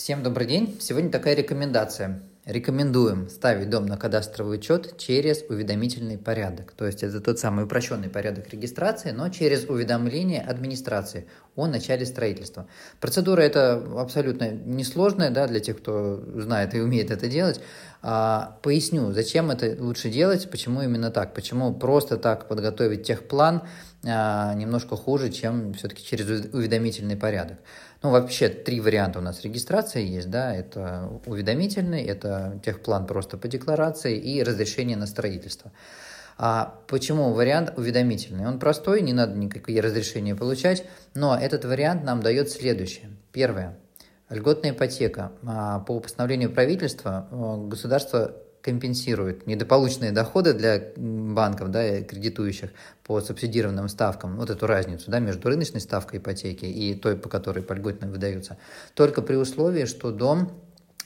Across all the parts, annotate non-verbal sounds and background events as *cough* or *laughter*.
Всем добрый день. Сегодня такая рекомендация. Рекомендуем ставить дом на кадастровый учет через уведомительный порядок. То есть это тот самый упрощенный порядок регистрации, но через уведомление администрации о начале строительства. Процедура эта абсолютно несложная да, для тех, кто знает и умеет это делать. А, поясню, зачем это лучше делать, почему именно так, почему просто так подготовить техплан а, немножко хуже, чем все-таки через уведомительный порядок. Ну, вообще, три варианта у нас регистрации есть, да, это уведомительный, это техплан просто по декларации и разрешение на строительство. А почему вариант уведомительный? Он простой, не надо никакие разрешения получать, но этот вариант нам дает следующее. Первое. Льготная ипотека. А, по постановлению правительства э, государство компенсирует недополученные доходы для банков, да, кредитующих по субсидированным ставкам, вот эту разницу да, между рыночной ставкой ипотеки и той, по которой по льготной выдаются, только при условии, что дом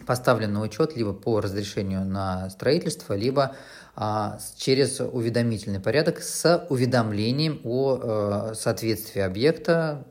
поставлен на учет либо по разрешению на строительство, либо а, через уведомительный порядок с уведомлением о э, соответствии объекта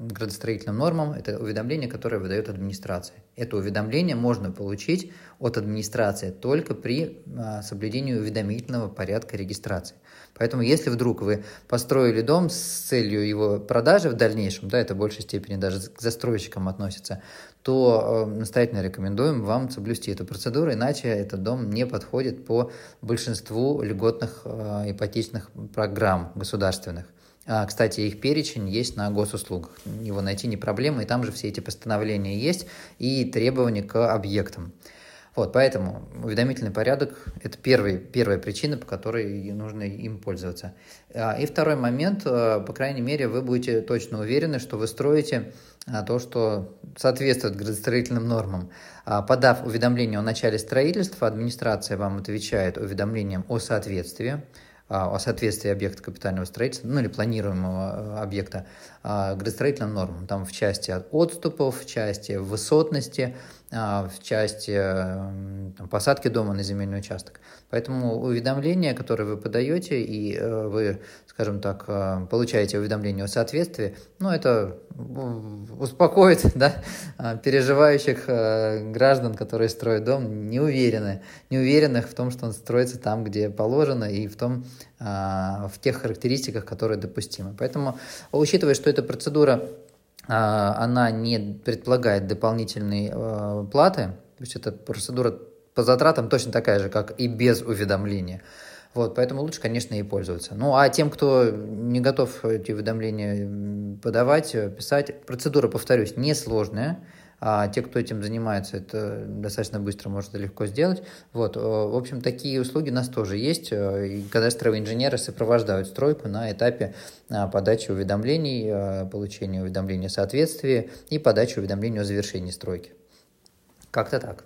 градостроительным нормам, это уведомление, которое выдает администрация. Это уведомление можно получить от администрации только при а, соблюдении уведомительного порядка регистрации. Поэтому если вдруг вы построили дом с целью его продажи в дальнейшем, да, это в большей степени даже к застройщикам относится, то э, настоятельно рекомендуем вам соблюсти эту процедуру, иначе этот дом не подходит по большинству льготных э, ипотечных программ государственных. А, кстати, их перечень есть на госуслугах. Его найти не проблема, и там же все эти постановления есть и требования к объектам. Вот, поэтому уведомительный порядок – это первый, первая причина, по которой нужно им пользоваться. А, и второй момент, а, по крайней мере, вы будете точно уверены, что вы строите то, что соответствует градостроительным нормам. Подав уведомление о начале строительства, администрация вам отвечает уведомлением о соответствии, о соответствии объекта капитального строительства, ну или планируемого э, объекта а, градостроительным нормам. Там в части отступов, в части высотности, а, в части там, посадки дома на земельный участок. Поэтому уведомление, которое вы подаете, и э, вы, скажем так, э, получаете уведомление о соответствии, ну, это успокоит *laughs* да, переживающих э, граждан, которые строят дом, не уверены, не уверенных в том, что он строится там, где положено, и в, том, в тех характеристиках, которые допустимы. Поэтому, учитывая, что эта процедура а, она не предполагает дополнительной э, платы, то есть эта процедура по затратам точно такая же, как и без уведомления. Вот, поэтому лучше, конечно, и пользоваться. Ну, а тем, кто не готов эти уведомления подавать, писать, процедура, повторюсь, несложная. А те, кто этим занимается, это достаточно быстро может легко сделать. Вот. Э, в общем, такие услуги у нас тоже есть. Э, и кадастровые инженеры сопровождают стройку на этапе э, подачи уведомлений, получения уведомления о соответствии и подачи уведомлений о завершении стройки. Как-то так.